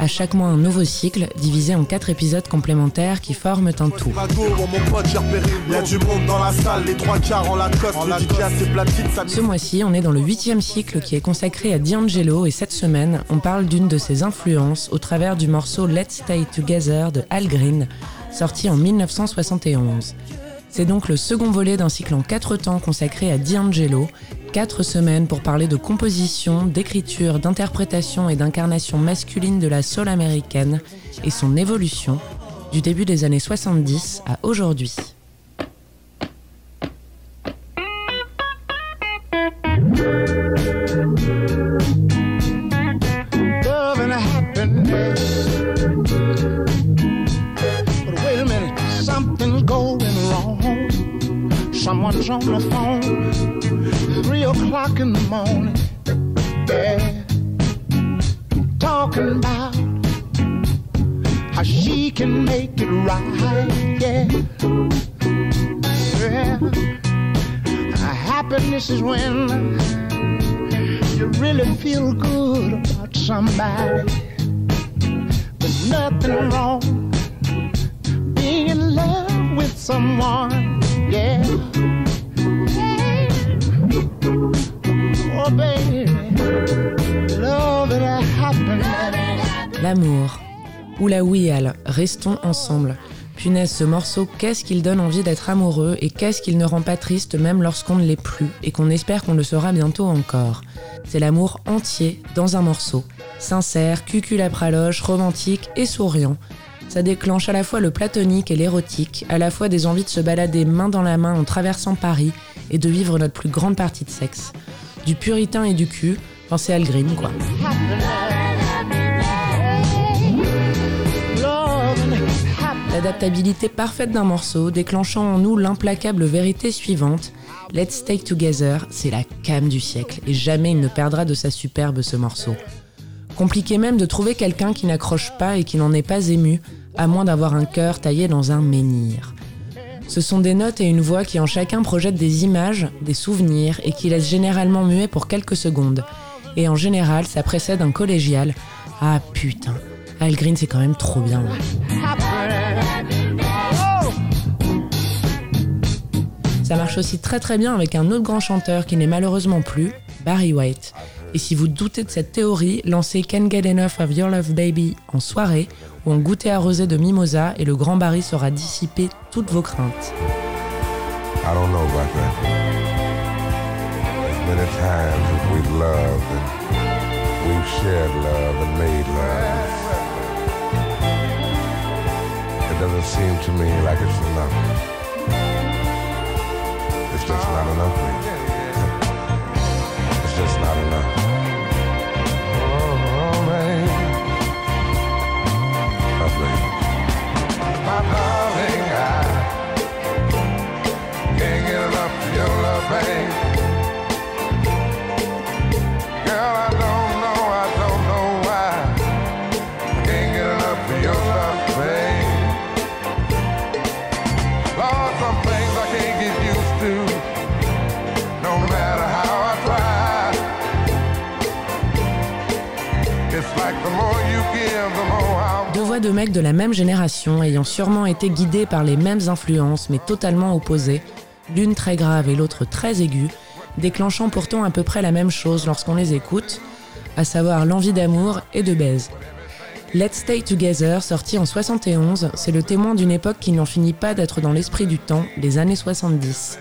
à chaque mois un nouveau cycle divisé en quatre épisodes complémentaires qui forment un tout. Ce mois-ci, on est dans le huitième cycle qui est consacré à D'Angelo et cette semaine, on parle d'une de ses influences au travers du morceau Let's Stay Together de Al Green, sorti en 1971. C'est donc le second volet d'un cycle en quatre temps consacré à D'Angelo Quatre semaines pour parler de composition, d'écriture, d'interprétation et d'incarnation masculine de la soul américaine et son évolution du début des années 70 à aujourd'hui. Three o'clock in the morning. Yeah. Talking about how she can make it right. Yeah. Yeah. Happiness is when you really feel good about somebody. There's nothing wrong being in love with someone. Yeah. L'amour. Oula oui Al, restons ensemble. Punaise, ce morceau, qu'est-ce qu'il donne envie d'être amoureux et qu'est-ce qu'il ne rend pas triste même lorsqu'on ne l'est plus et qu'on espère qu'on le sera bientôt encore. C'est l'amour entier dans un morceau. Sincère, cuculapraloche, romantique et souriant. Ça déclenche à la fois le platonique et l'érotique, à la fois des envies de se balader main dans la main en traversant Paris et de vivre notre plus grande partie de sexe. Du puritain et du cul, pensez Al Green quoi. L'adaptabilité parfaite d'un morceau, déclenchant en nous l'implacable vérité suivante. Let's Stay Together, c'est la cam du siècle, et jamais il ne perdra de sa superbe ce morceau. Compliqué même de trouver quelqu'un qui n'accroche pas et qui n'en est pas ému, à moins d'avoir un cœur taillé dans un menhir. Ce sont des notes et une voix qui en chacun projettent des images, des souvenirs et qui laissent généralement muet pour quelques secondes. Et en général, ça précède un collégial. Ah putain, Al Green c'est quand même trop bien. Ça marche aussi très très bien avec un autre grand chanteur qui n'est malheureusement plus, Barry White. Et si vous doutez de cette théorie, lancez Can't Get Enough of Your Love Baby en soirée ou en goûter arrosé de mimosa et le grand Barry saura dissiper toutes vos craintes. I don't know about that. As many times as we've loved and we've shared love and made love. It doesn't seem to me like it's enough. It's just not enough. It's de mecs de la même génération, ayant sûrement été guidés par les mêmes influences, mais totalement opposées, l'une très grave et l'autre très aiguë, déclenchant pourtant à peu près la même chose lorsqu'on les écoute, à savoir l'envie d'amour et de baise. Let's Stay Together, sorti en 71, c'est le témoin d'une époque qui n'en finit pas d'être dans l'esprit du temps, les années 70.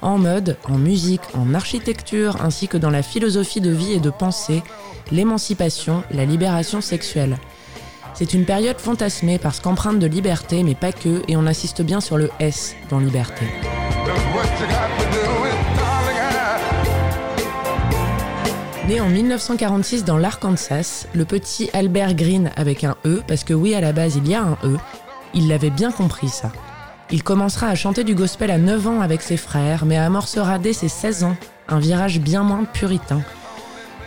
En mode, en musique, en architecture, ainsi que dans la philosophie de vie et de pensée, l'émancipation, la libération sexuelle. C'est une période fantasmée parce qu'empreinte de liberté, mais pas que, et on assiste bien sur le S dans liberté. Né en 1946 dans l'Arkansas, le petit Albert Green avec un E, parce que oui, à la base il y a un E, il l'avait bien compris ça. Il commencera à chanter du gospel à 9 ans avec ses frères, mais amorcera dès ses 16 ans un virage bien moins puritain.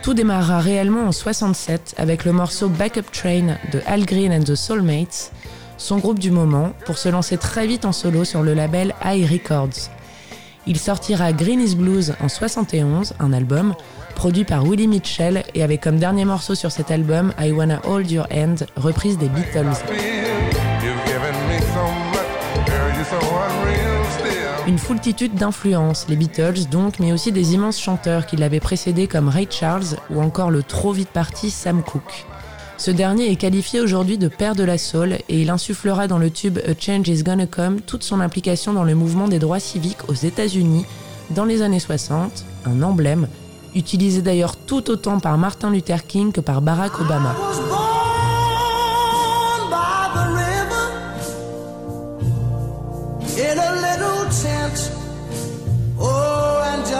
Tout démarrera réellement en 67 avec le morceau Backup Train de Al Green and the Soulmates, son groupe du moment, pour se lancer très vite en solo sur le label High Records. Il sortira Green is Blues en 71, un album, produit par Willie Mitchell et avec comme dernier morceau sur cet album I Wanna Hold Your Hand, reprise des Beatles. Une foultitude d'influences, les Beatles donc, mais aussi des immenses chanteurs qui l'avaient précédé comme Ray Charles ou encore le trop vite parti Sam Cooke. Ce dernier est qualifié aujourd'hui de père de la soul et il insufflera dans le tube A Change is Gonna Come toute son implication dans le mouvement des droits civiques aux États-Unis dans les années 60, un emblème, utilisé d'ailleurs tout autant par Martin Luther King que par Barack Obama.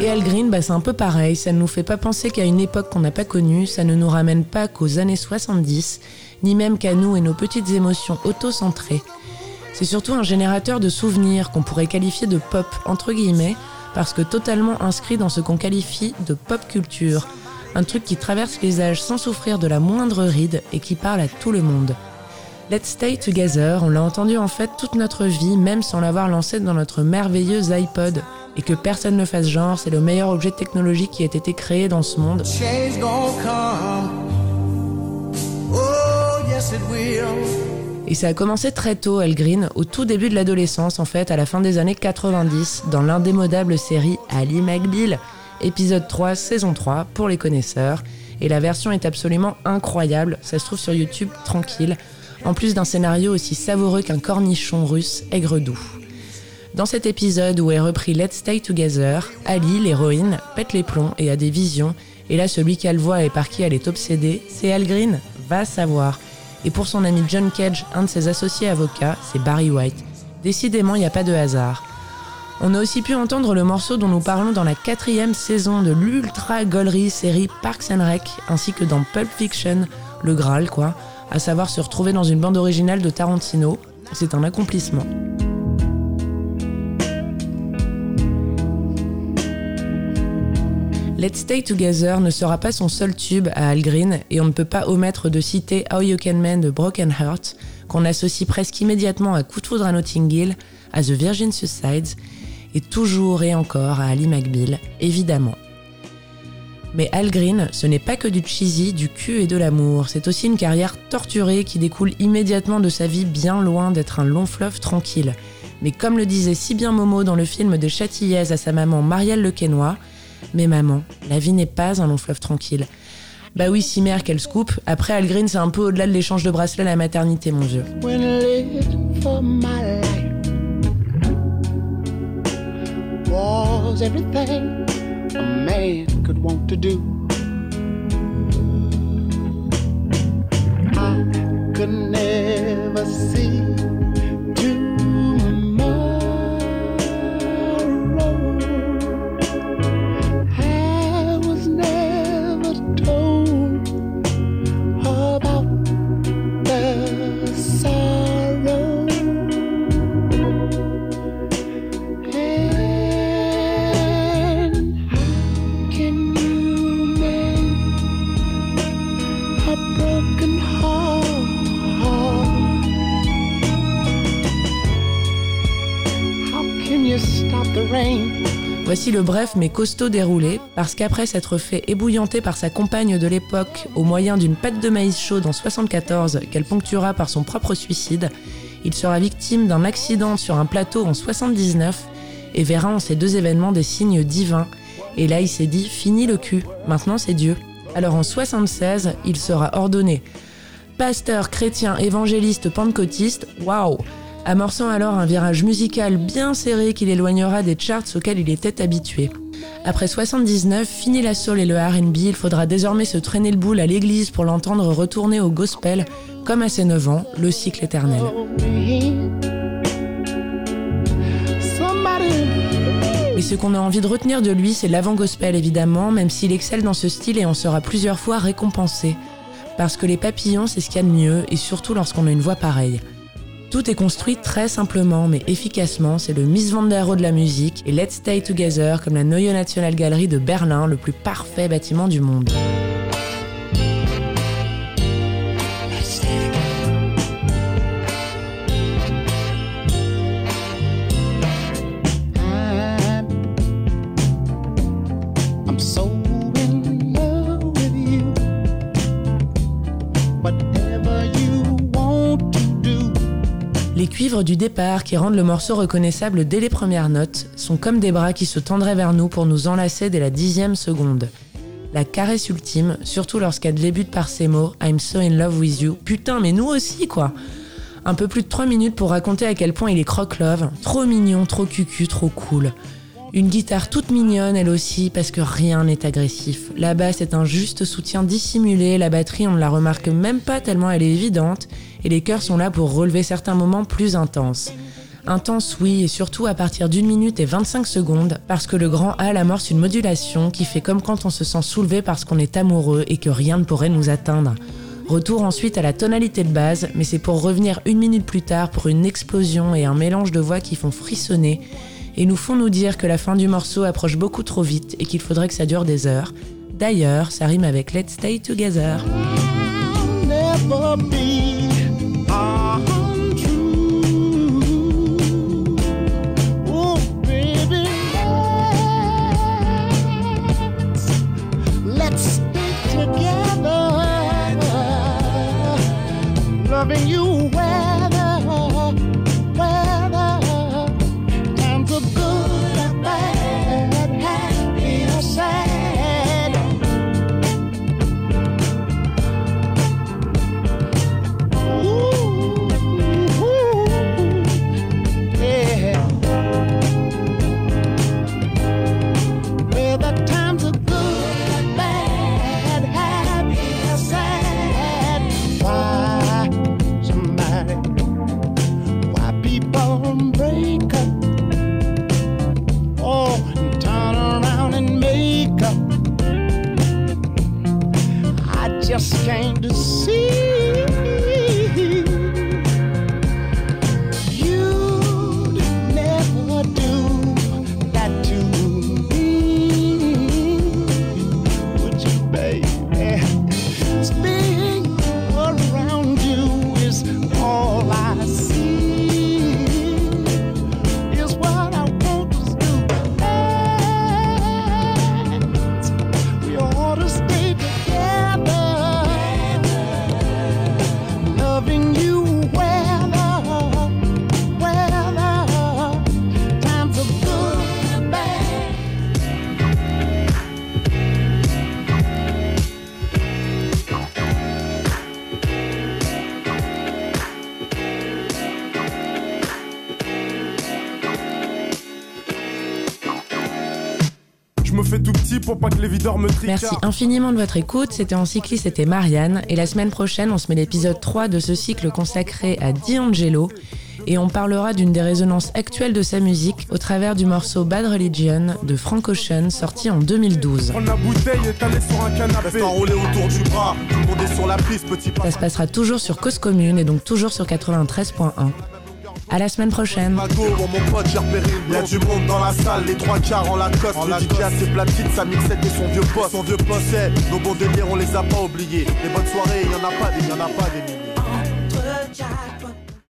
Et Al Green, bah, c'est un peu pareil, ça ne nous fait pas penser qu'à une époque qu'on n'a pas connue, ça ne nous ramène pas qu'aux années 70, ni même qu'à nous et nos petites émotions auto-centrées. C'est surtout un générateur de souvenirs qu'on pourrait qualifier de pop, entre guillemets, parce que totalement inscrit dans ce qu'on qualifie de pop culture, un truc qui traverse les âges sans souffrir de la moindre ride et qui parle à tout le monde. Let's Stay Together, on l'a entendu en fait toute notre vie, même sans l'avoir lancé dans notre merveilleuse iPod. Et que personne ne fasse genre, c'est le meilleur objet technologique qui ait été créé dans ce monde. Et ça a commencé très tôt, El Green, au tout début de l'adolescence, en fait, à la fin des années 90, dans l'indémodable série Ali McBeal, épisode 3, saison 3, pour les connaisseurs. Et la version est absolument incroyable, ça se trouve sur YouTube tranquille en plus d'un scénario aussi savoureux qu'un cornichon russe aigre-doux. Dans cet épisode où est repris Let's Stay Together, Ali, l'héroïne, pète les plombs et a des visions, et là celui qu'elle voit et par qui elle est obsédée, c'est Al Green, va savoir. Et pour son ami John Cage, un de ses associés avocats, c'est Barry White. Décidément, il n'y a pas de hasard. On a aussi pu entendre le morceau dont nous parlons dans la quatrième saison de l'ultra gollery série Parks and Rec, ainsi que dans Pulp Fiction, le Graal quoi, à savoir se retrouver dans une bande originale de Tarantino. C'est un accomplissement. Let's Stay Together ne sera pas son seul tube à Al Green et on ne peut pas omettre de citer How You Can Mend de Broken Heart, qu'on associe presque immédiatement à Coup à Notting Hill, à The Virgin Suicides et toujours et encore à Ali McBeal, évidemment. Mais Al Green, ce n'est pas que du cheesy, du cul et de l'amour, c'est aussi une carrière torturée qui découle immédiatement de sa vie bien loin d'être un long fleuve tranquille. Mais comme le disait si bien Momo dans le film de Châtillaise à sa maman Marielle Lequesnois, mais maman, la vie n'est pas un long fleuve tranquille. Bah oui, si mère, qu'elle scoop. Après, Al Green, c'est un peu au-delà de l'échange de bracelets à la maternité, mon vieux. Want to do. I could never see Voici le bref mais costaud déroulé, parce qu'après s'être fait ébouillanter par sa compagne de l'époque au moyen d'une pâte de maïs chaude en 74 qu'elle ponctuera par son propre suicide, il sera victime d'un accident sur un plateau en 79 et verra en ces deux événements des signes divins. Et là, il s'est dit fini le cul, maintenant c'est Dieu. Alors en 76, il sera ordonné pasteur chrétien évangéliste pentecôtiste. Waouh amorçant alors un virage musical bien serré qui l'éloignera des charts auxquels il était habitué. Après 79, fini la soul et le RB, il faudra désormais se traîner le boule à l'église pour l'entendre retourner au gospel, comme à ses 9 ans, le cycle éternel. Mais ce qu'on a envie de retenir de lui, c'est l'avant-gospel évidemment, même s'il excelle dans ce style et en sera plusieurs fois récompensé. Parce que les papillons, c'est ce qu'il y a de mieux, et surtout lorsqu'on a une voix pareille. Tout est construit très simplement mais efficacement, c'est le Miss Van de la musique et Let's Stay Together comme la Neue National Gallery de Berlin, le plus parfait bâtiment du monde. Du départ qui rendent le morceau reconnaissable dès les premières notes sont comme des bras qui se tendraient vers nous pour nous enlacer dès la dixième seconde. La caresse ultime, surtout lorsqu'elle débute par ces mots I'm so in love with you. Putain, mais nous aussi quoi Un peu plus de 3 minutes pour raconter à quel point il est croque-love, trop mignon, trop cucu, trop cool. Une guitare toute mignonne, elle aussi, parce que rien n'est agressif. La basse est un juste soutien dissimulé, la batterie on ne la remarque même pas tellement elle est évidente, et les chœurs sont là pour relever certains moments plus intenses. Intense oui, et surtout à partir d'une minute et 25 secondes, parce que le grand Al amorce une modulation qui fait comme quand on se sent soulevé parce qu'on est amoureux et que rien ne pourrait nous atteindre. Retour ensuite à la tonalité de base, mais c'est pour revenir une minute plus tard pour une explosion et un mélange de voix qui font frissonner et nous font nous dire que la fin du morceau approche beaucoup trop vite et qu'il faudrait que ça dure des heures. D'ailleurs, ça rime avec Let's Stay Together. Merci infiniment de votre écoute. C'était en cycliste, c'était Marianne. Et la semaine prochaine, on se met l'épisode 3 de ce cycle consacré à D'Angelo. Et on parlera d'une des résonances actuelles de sa musique au travers du morceau Bad Religion de Frank Ocean sorti en 2012. Ça se passera toujours sur Cause Commune et donc toujours sur 93.1. À la semaine prochaine. Mago, mon pote, j'ai repéré Il y a du monde dans la salle, les trois quarts en la coste. Le DJ a ses platines, sa mixette et son vieux poste. Son vieux poste, nos bons délires, on les a pas oubliés. Les bonnes soirées, y en a pas des, y en a pas des milliers.